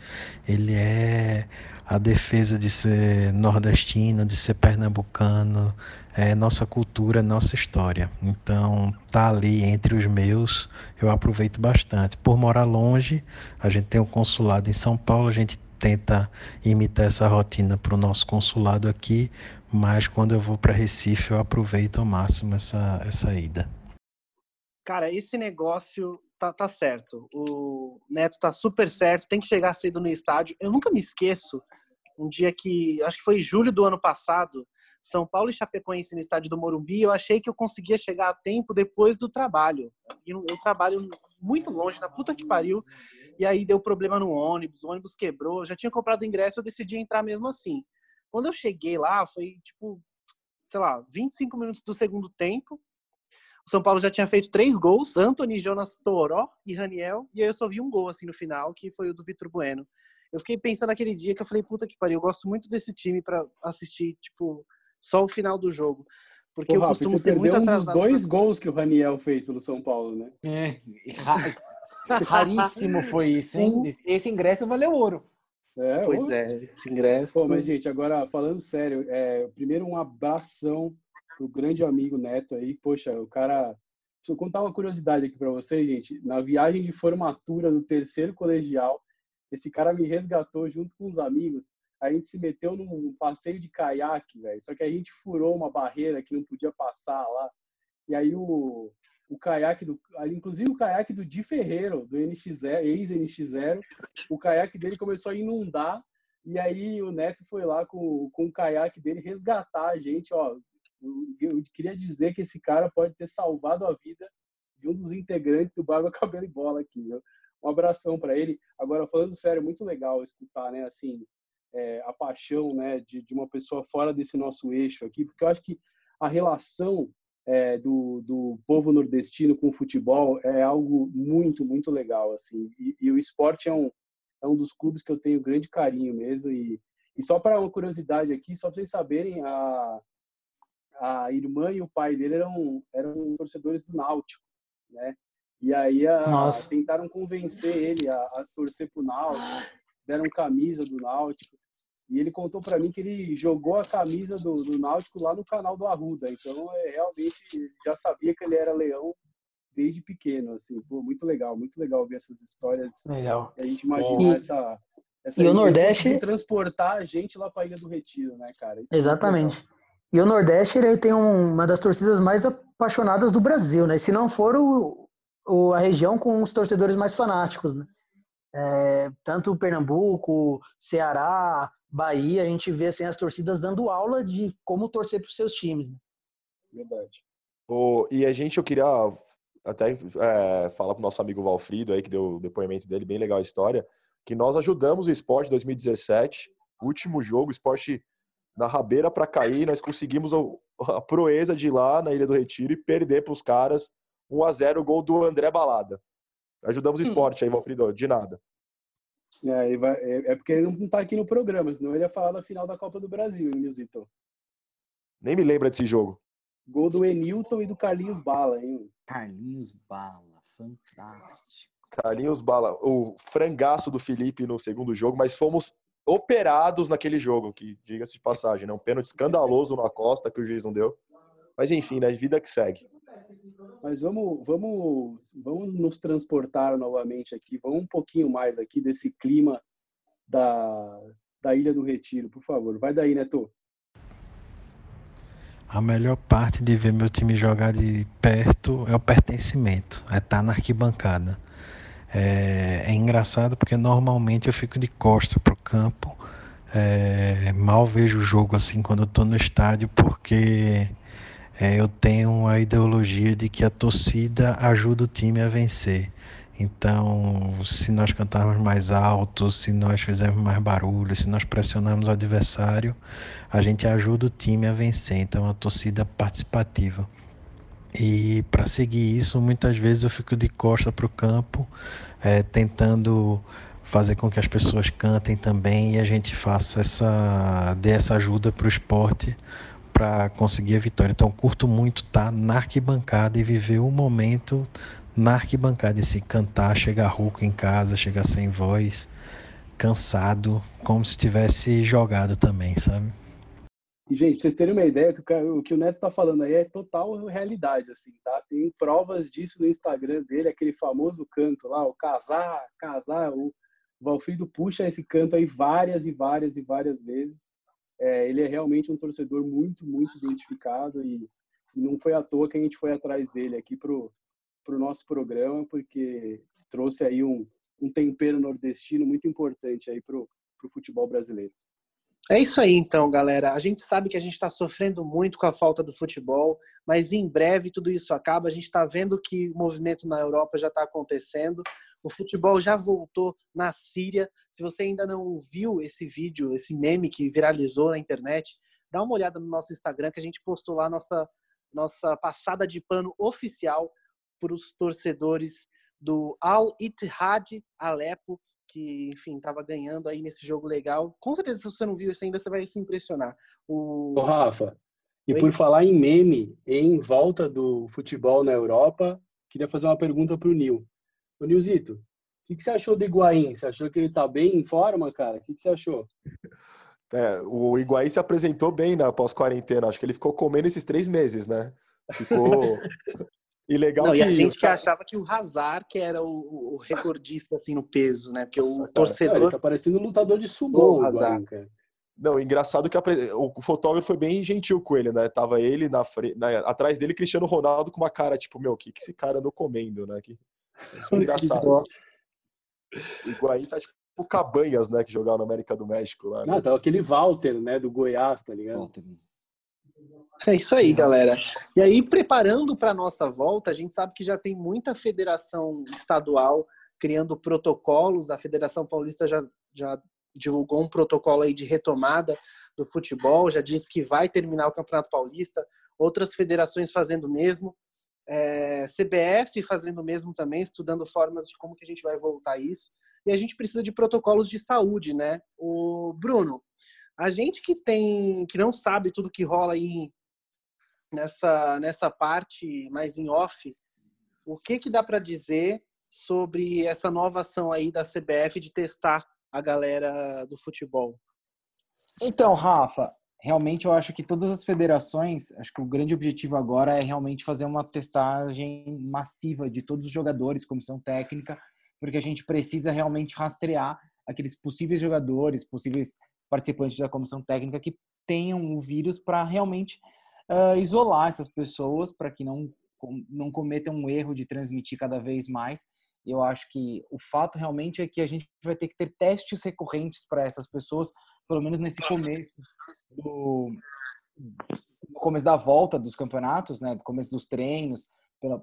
ele é a defesa de ser nordestino, de ser pernambucano, é nossa cultura, nossa história. Então, tá ali entre os meus, eu aproveito bastante. Por morar longe, a gente tem um consulado em São Paulo, a gente tenta imitar essa rotina para o nosso consulado aqui, mas quando eu vou para Recife, eu aproveito ao máximo essa, essa ida. Cara, esse negócio tá, tá certo. O Neto tá super certo, tem que chegar cedo no estádio. Eu nunca me esqueço um dia que, acho que foi julho do ano passado, São Paulo e Chapecoense no estádio do Morumbi, eu achei que eu conseguia chegar a tempo depois do trabalho. Eu, eu trabalho muito longe, na puta que pariu, e aí deu problema no ônibus, o ônibus quebrou, já tinha comprado ingresso, eu decidi entrar mesmo assim. Quando eu cheguei lá, foi tipo, sei lá, 25 minutos do segundo tempo, o São Paulo já tinha feito três gols, Anthony, Jonas Toró e Raniel, e aí eu só vi um gol assim no final, que foi o do Vitor Bueno. Eu fiquei pensando naquele dia que eu falei, puta que pariu, eu gosto muito desse time para assistir, tipo, só o final do jogo. Porque Pô, eu Rafa, costumo ser muito um dos dois pra... gols que o Raniel fez pelo São Paulo, né? É, raríssimo foi isso, hein? Esse ingresso valeu ouro. É, pois é, esse ingresso. Pô, mas, gente, agora falando sério, é, primeiro um abração pro grande amigo Neto aí. Poxa, o cara. Deixa eu contar uma curiosidade aqui para vocês, gente. Na viagem de formatura do terceiro colegial, esse cara me resgatou junto com os amigos. A gente se meteu num passeio de caiaque, velho. Só que a gente furou uma barreira que não podia passar lá. E aí o, o caiaque do, inclusive o caiaque do Di Ferreiro, do NX0, ex-NX0, o caiaque dele começou a inundar e aí o Neto foi lá com, com o caiaque dele resgatar a gente, ó. Eu, queria dizer que esse cara pode ter salvado a vida de um dos integrantes do Barba Cabelo e Bola aqui, viu? Um abração para ele. Agora, falando sério, muito legal escutar, né, assim, é, a paixão, né, de, de uma pessoa fora desse nosso eixo aqui, porque eu acho que a relação é, do, do povo nordestino com o futebol é algo muito, muito legal, assim. E, e, o esporte é um, é um dos clubes que eu tenho grande carinho mesmo. E, e só para uma curiosidade aqui, só para vocês saberem, a, a irmã e o pai dele eram, eram torcedores do Náutico, né? E aí a, tentaram convencer ele a, a torcer pro Náutico, deram camisa do Náutico. E ele contou para mim que ele jogou a camisa do, do, Náutico lá no canal do Arruda. Então, é, realmente, já sabia que ele era leão desde pequeno. Assim, Pô, muito legal, muito legal ver essas histórias. Legal. a gente imagina essa, essa. E o Nordeste. transportar a gente lá para a Ilha do Retiro, né, cara? Isso é Exatamente. É e o Nordeste ele tem uma das torcidas mais apaixonadas do Brasil, né? Se não for o, o a região com os torcedores mais fanáticos, né? É, tanto Pernambuco, Ceará, Bahia, a gente vê assim, as torcidas dando aula de como torcer para os seus times. Né? Verdade. Oh, e a gente, eu queria até é, falar para o nosso amigo Valfrido aí, que deu o depoimento dele, bem legal a história, que nós ajudamos o esporte 2017, último jogo, esporte na rabeira para cair, nós conseguimos a, a proeza de ir lá na Ilha do Retiro e perder para os caras 1 a 0 o gol do André Balada. Ajudamos o hum. esporte aí, Valfrido, de nada. É, é, é, porque ele não tá aqui no programa, senão ele ia falar da final da Copa do Brasil, Nilzito. Nem me lembra desse jogo. Gol do Enilton e do Carlinhos Bala, hein? Carlinhos Bala, fantástico. Carlinhos Bala, o frangaço do Felipe no segundo jogo, mas fomos operados naquele jogo, que diga-se de passagem, né? Um pênalti escandaloso na Costa que o juiz não deu. Mas enfim, né? Vida que segue. Mas vamos, vamos, vamos nos transportar novamente aqui, vamos um pouquinho mais aqui desse clima da, da Ilha do Retiro, por favor. Vai daí, Neto. A melhor parte de ver meu time jogar de perto é o pertencimento, é estar tá na arquibancada. É, é engraçado porque normalmente eu fico de costa pro campo, é, mal vejo o jogo assim quando eu no estádio porque é, eu tenho a ideologia de que a torcida ajuda o time a vencer. Então, se nós cantarmos mais alto, se nós fizermos mais barulho, se nós pressionarmos o adversário, a gente ajuda o time a vencer. Então, a torcida participativa. E para seguir isso, muitas vezes eu fico de costa para o campo, é, tentando fazer com que as pessoas cantem também e a gente faça essa, dê essa ajuda para o esporte para conseguir a vitória. Então, curto muito estar tá na arquibancada e viver o momento na arquibancada, esse cantar, chegar rouco em casa, chegar sem voz, cansado, como se tivesse jogado também, sabe? E, gente, vocês terem uma ideia, o que o Neto tá falando aí é total realidade, assim, tá? Tem provas disso no Instagram dele, aquele famoso canto lá, o casar, casar, o Valfrido puxa esse canto aí várias e várias e várias vezes. É, ele é realmente um torcedor muito, muito identificado e, não foi à toa que a gente foi atrás dele aqui pro, pro nosso programa, porque trouxe aí um, um tempero nordestino muito importante aí pro, pro futebol brasileiro. É isso aí, então, galera. A gente sabe que a gente está sofrendo muito com a falta do futebol, mas em breve tudo isso acaba. A gente está vendo que o movimento na Europa já está acontecendo. O futebol já voltou na Síria. Se você ainda não viu esse vídeo, esse meme que viralizou na internet, dá uma olhada no nosso Instagram que a gente postou lá nossa nossa passada de pano oficial para os torcedores do Al Ittihad Alepo, que, enfim, estava ganhando aí nesse jogo legal. Com certeza, se você não viu isso ainda, você vai se impressionar. O... Ô, Rafa, e Oi? por falar em meme, em volta do futebol na Europa, queria fazer uma pergunta para o Nil. Ô, Nilzito, o que, que, você achou do Higuaín? Você achou que ele tá bem em forma, cara? O que, que você achou? É, o Higuaín se apresentou bem na pós-quarentena. Acho que ele ficou comendo esses três meses, né? Ficou... E legal Não, que... E a gente que achava que o Hazard que era o, o recordista, assim, no peso, né? Porque Nossa, o torcedor... Cara, ele tá parecendo um lutador de sumô, o Hazard. Cara. Não, engraçado que a, o fotógrafo foi bem gentil com ele, né? Tava ele na frente, atrás dele, Cristiano Ronaldo com uma cara tipo, meu, o que, que esse cara andou comendo, né? Que, isso é engraçado. O Higuaín tá tipo Cabanhas, né? Que jogava na América do México lá. Né? Ah, tá aquele Walter, né? Do Goiás, tá ligado? Walter. É isso aí, galera. E aí, preparando para nossa volta, a gente sabe que já tem muita federação estadual criando protocolos. A Federação Paulista já, já divulgou um protocolo aí de retomada do futebol, já disse que vai terminar o Campeonato Paulista. Outras federações fazendo o mesmo. É, CBF fazendo o mesmo também, estudando formas de como que a gente vai voltar a isso. E a gente precisa de protocolos de saúde, né? O Bruno, a gente que tem, que não sabe tudo que rola aí nessa nessa parte mais em off, o que que dá para dizer sobre essa nova ação aí da CBF de testar a galera do futebol? Então, Rafa, realmente eu acho que todas as federações, acho que o grande objetivo agora é realmente fazer uma testagem massiva de todos os jogadores, comissão técnica, porque a gente precisa realmente rastrear aqueles possíveis jogadores, possíveis participantes da comissão técnica que tenham o vírus para realmente uh, isolar essas pessoas para que não não cometam um erro de transmitir cada vez mais. Eu acho que o fato realmente é que a gente vai ter que ter testes recorrentes para essas pessoas, pelo menos nesse começo do no começo da volta dos campeonatos, né, no começo dos treinos,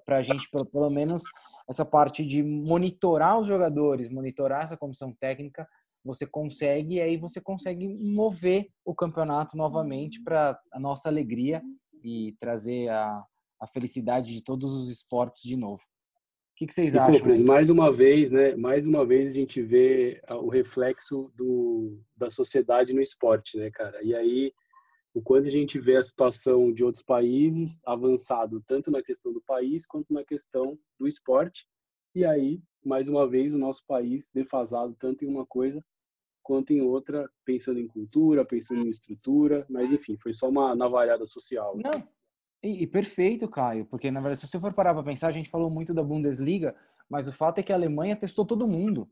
para a gente pelo, pelo menos essa parte de monitorar os jogadores, monitorar essa comissão técnica você consegue e aí você consegue mover o campeonato novamente para a nossa alegria e trazer a, a felicidade de todos os esportes de novo. O que, que vocês e, acham? Mais uma vez, né? Mais uma vez a gente vê o reflexo do, da sociedade no esporte, né, cara? E aí, o quanto a gente vê a situação de outros países avançado, tanto na questão do país quanto na questão do esporte. E aí, mais uma vez, o nosso país defasado tanto em uma coisa quanto em outra, pensando em cultura, pensando em estrutura, mas enfim, foi só uma navalhada social. Não, e, e perfeito, Caio, porque na verdade, se você for parar para pensar, a gente falou muito da Bundesliga, mas o fato é que a Alemanha testou todo mundo.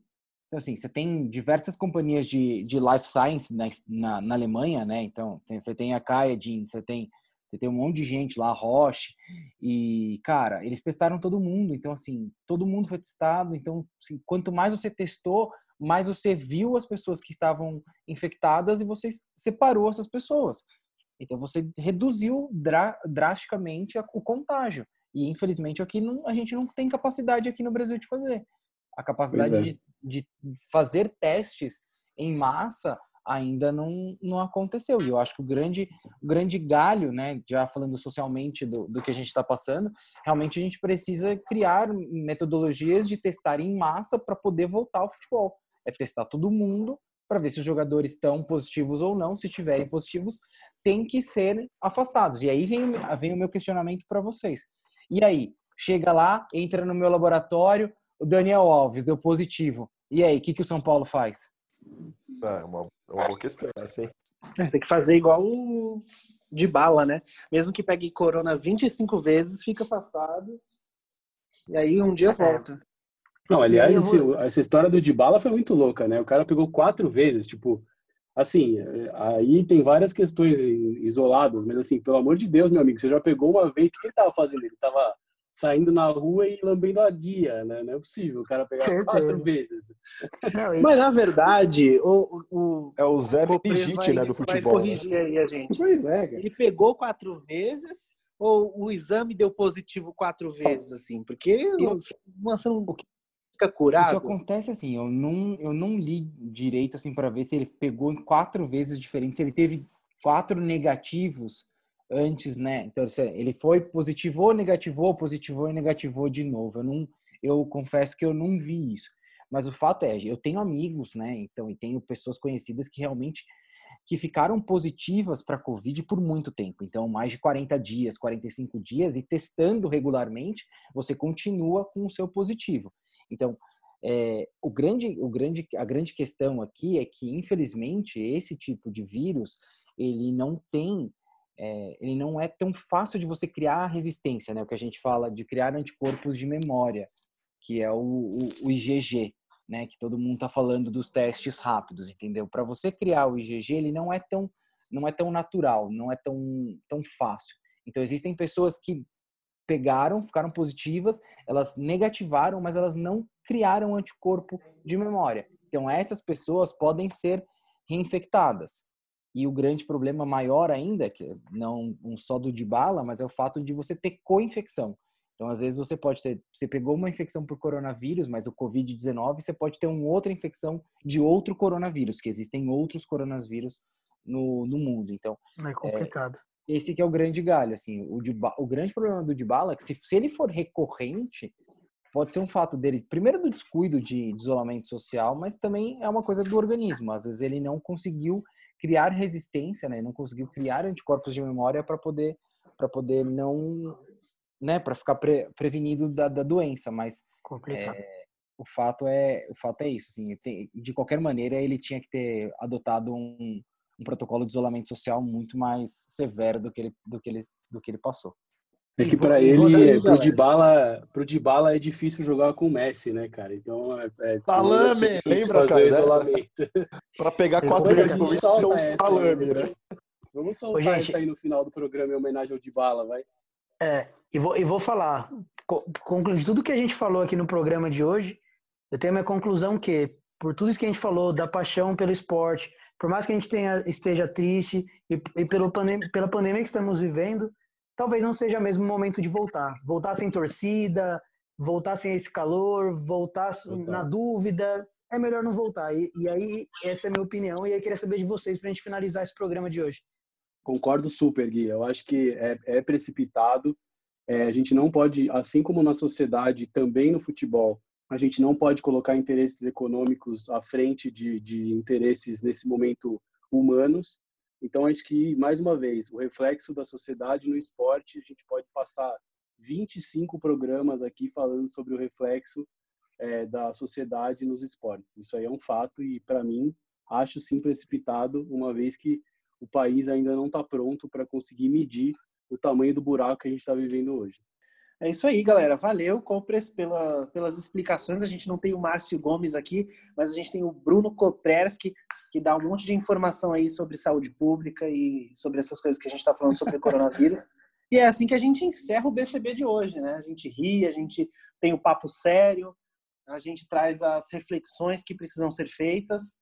Então, assim, você tem diversas companhias de, de life science na, na, na Alemanha, né? Então, tem, você tem a Kaedin, você tem, você tem um monte de gente lá, Roche, e, cara, eles testaram todo mundo. Então, assim, todo mundo foi testado. Então, assim, quanto mais você testou, mas você viu as pessoas que estavam infectadas e você separou essas pessoas. Então você reduziu dra drasticamente o contágio. E infelizmente aqui não, a gente não tem capacidade aqui no Brasil de fazer. A capacidade é. de, de, fazer testes em massa ainda não, não aconteceu. E eu acho que o grande, o grande galho, né, já falando socialmente do, do que a gente está passando, realmente a gente precisa criar metodologias de testar em massa para poder voltar ao futebol é testar todo mundo para ver se os jogadores estão positivos ou não. Se tiverem positivos, tem que ser afastados. E aí vem, vem o meu questionamento para vocês. E aí, chega lá, entra no meu laboratório, o Daniel Alves deu positivo. E aí, o que, que o São Paulo faz? É uma, é uma boa questão, assim. É, tem que fazer igual o de bala, né? Mesmo que pegue corona 25 vezes, fica afastado. E aí um dia é. volta. Não, aliás, esse, essa história do Dybala foi muito louca, né? O cara pegou quatro vezes, tipo, assim, aí tem várias questões isoladas, mas assim, pelo amor de Deus, meu amigo, você já pegou uma vez, o que ele tava fazendo? Ele tava saindo na rua e lambendo a guia, né? Não é possível o cara pegar Certeza. quatro vezes. Não, Mas na verdade, o, o é o Zé Meningite, né, do futebol. Vai corrigir aí a gente. Pois é, cara. Ele pegou quatro vezes ou o exame deu positivo quatro vezes, assim? Porque eu, você não, fica curado? O que acontece assim, eu não, eu não li direito assim para ver se ele pegou em quatro vezes diferentes, se ele teve quatro negativos antes, né? Então ele foi positivou, negativou, positivou e negativou de novo. Eu não, eu confesso que eu não vi isso. Mas o fato é, eu tenho amigos, né? Então e tenho pessoas conhecidas que realmente que ficaram positivas para COVID por muito tempo. Então, mais de 40 dias, 45 dias, e testando regularmente, você continua com o seu positivo. Então, é, o grande, o grande, a grande questão aqui é que, infelizmente, esse tipo de vírus ele não tem, é, ele não é tão fácil de você criar resistência, né? O que a gente fala de criar anticorpos de memória, que é o, o, o IgG. né, que todo mundo está falando dos testes rápidos, entendeu? Para você criar o IgG, ele não é tão não é tão natural, não é tão tão fácil. Então existem pessoas que pegaram, ficaram positivas, elas negativaram, mas elas não criaram anticorpo de memória. Então essas pessoas podem ser reinfectadas. E o grande problema maior ainda, que não um só do de bala, mas é o fato de você ter co-infecção. Então, às vezes, você pode ter. Você pegou uma infecção por coronavírus, mas o Covid-19, você pode ter uma outra infecção de outro coronavírus, que existem outros coronavírus no, no mundo. Então. É complicado. É, esse que é o grande galho, assim. O, o grande problema do Dybala é que se, se ele for recorrente, pode ser um fato dele, primeiro do descuido de, de isolamento social, mas também é uma coisa do organismo. Às vezes ele não conseguiu criar resistência, né? Não conseguiu criar anticorpos de memória para poder para poder não né, para ficar pre, prevenido da, da, doença, mas é, o fato é o fato é isso, assim, tem, de qualquer maneira ele tinha que ter adotado um, um, protocolo de isolamento social muito mais severo do que ele do que ele do que ele passou. É que para ele, pro Dybala, pro Dybala é difícil jogar com o Messi, né, cara? Então é, é salame, lembra, fazer cara, isolamento. Para pegar quatro vezes por isso é um salame, né? Vamos soltar Ô, gente, isso aí no final do programa em homenagem ao Dybala, vai. É, e vou, e vou falar, concluindo tudo que a gente falou aqui no programa de hoje, eu tenho a minha conclusão que, por tudo isso que a gente falou, da paixão pelo esporte, por mais que a gente tenha, esteja triste e, e pelo pandem pela pandemia que estamos vivendo, talvez não seja mesmo o momento de voltar. Voltar sem torcida, voltar sem esse calor, voltar na dúvida, é melhor não voltar. E, e, aí, essa é a minha opinião, e eu queria saber de vocês para a gente finalizar esse programa de hoje. Concordo super, Gui. Eu acho que é, é precipitado. É, a gente não pode, assim como na sociedade, também no futebol, a gente não pode colocar interesses econômicos à frente de, de interesses, nesse momento, humanos. Então, acho que, mais uma vez, o reflexo da sociedade no esporte, a gente pode passar 25 programas aqui falando sobre o reflexo é, da sociedade nos esportes. Isso aí é um fato e, para mim, acho sim precipitado, uma vez que o país ainda não está pronto para conseguir medir o tamanho do buraco que a gente está vivendo hoje. É isso aí, galera. Valeu, Copres, pela, pelas explicações. A gente não tem o Márcio Gomes aqui, mas a gente tem o Bruno Kopreski, que dá um monte de informação aí sobre saúde pública e sobre essas coisas que a gente está falando sobre o coronavírus. E é assim que a gente encerra o BCB de hoje, né? A gente ri, a gente tem o papo sério, a gente traz as reflexões que precisam ser feitas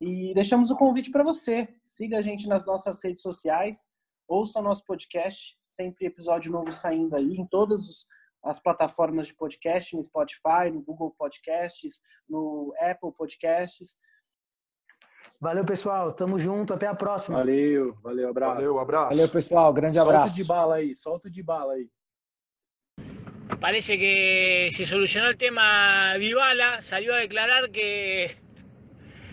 e deixamos o convite para você. Siga a gente nas nossas redes sociais, ouça nosso podcast, sempre episódio novo saindo aí em todas as plataformas de podcast, no Spotify, no Google Podcasts, no Apple Podcasts. Valeu, pessoal. Tamo junto. Até a próxima. Valeu, valeu, abraço. Valeu, abraço. Valeu, pessoal. Grande abraço. Solta de bala aí, solta de bala aí. Parece que se solucionó el tema Dybala, salió a declarar que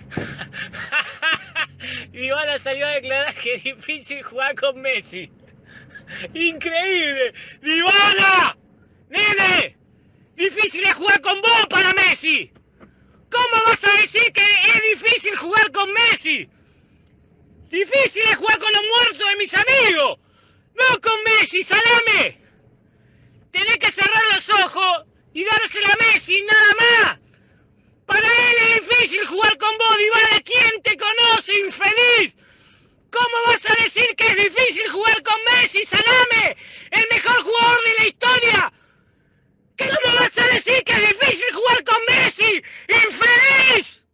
Dybala salió a declarar que es difícil jugar con Messi. Increíble. Dybala, nene, difícil es jugar con vos para Messi. ¿Cómo vas a decir que es difícil jugar con Messi? Difícil es jugar con los muertos de mis amigos. No con Messi, salame. Tenés que cerrar los ojos y dársela a Messi, nada más. Para él es difícil jugar con vos, Dybala. ¿Quién te conoce, infeliz? ¿Cómo vas a decir que es difícil jugar con Messi, Salame? El mejor jugador de la historia. ¿Cómo vas a decir que es difícil jugar con Messi, infeliz?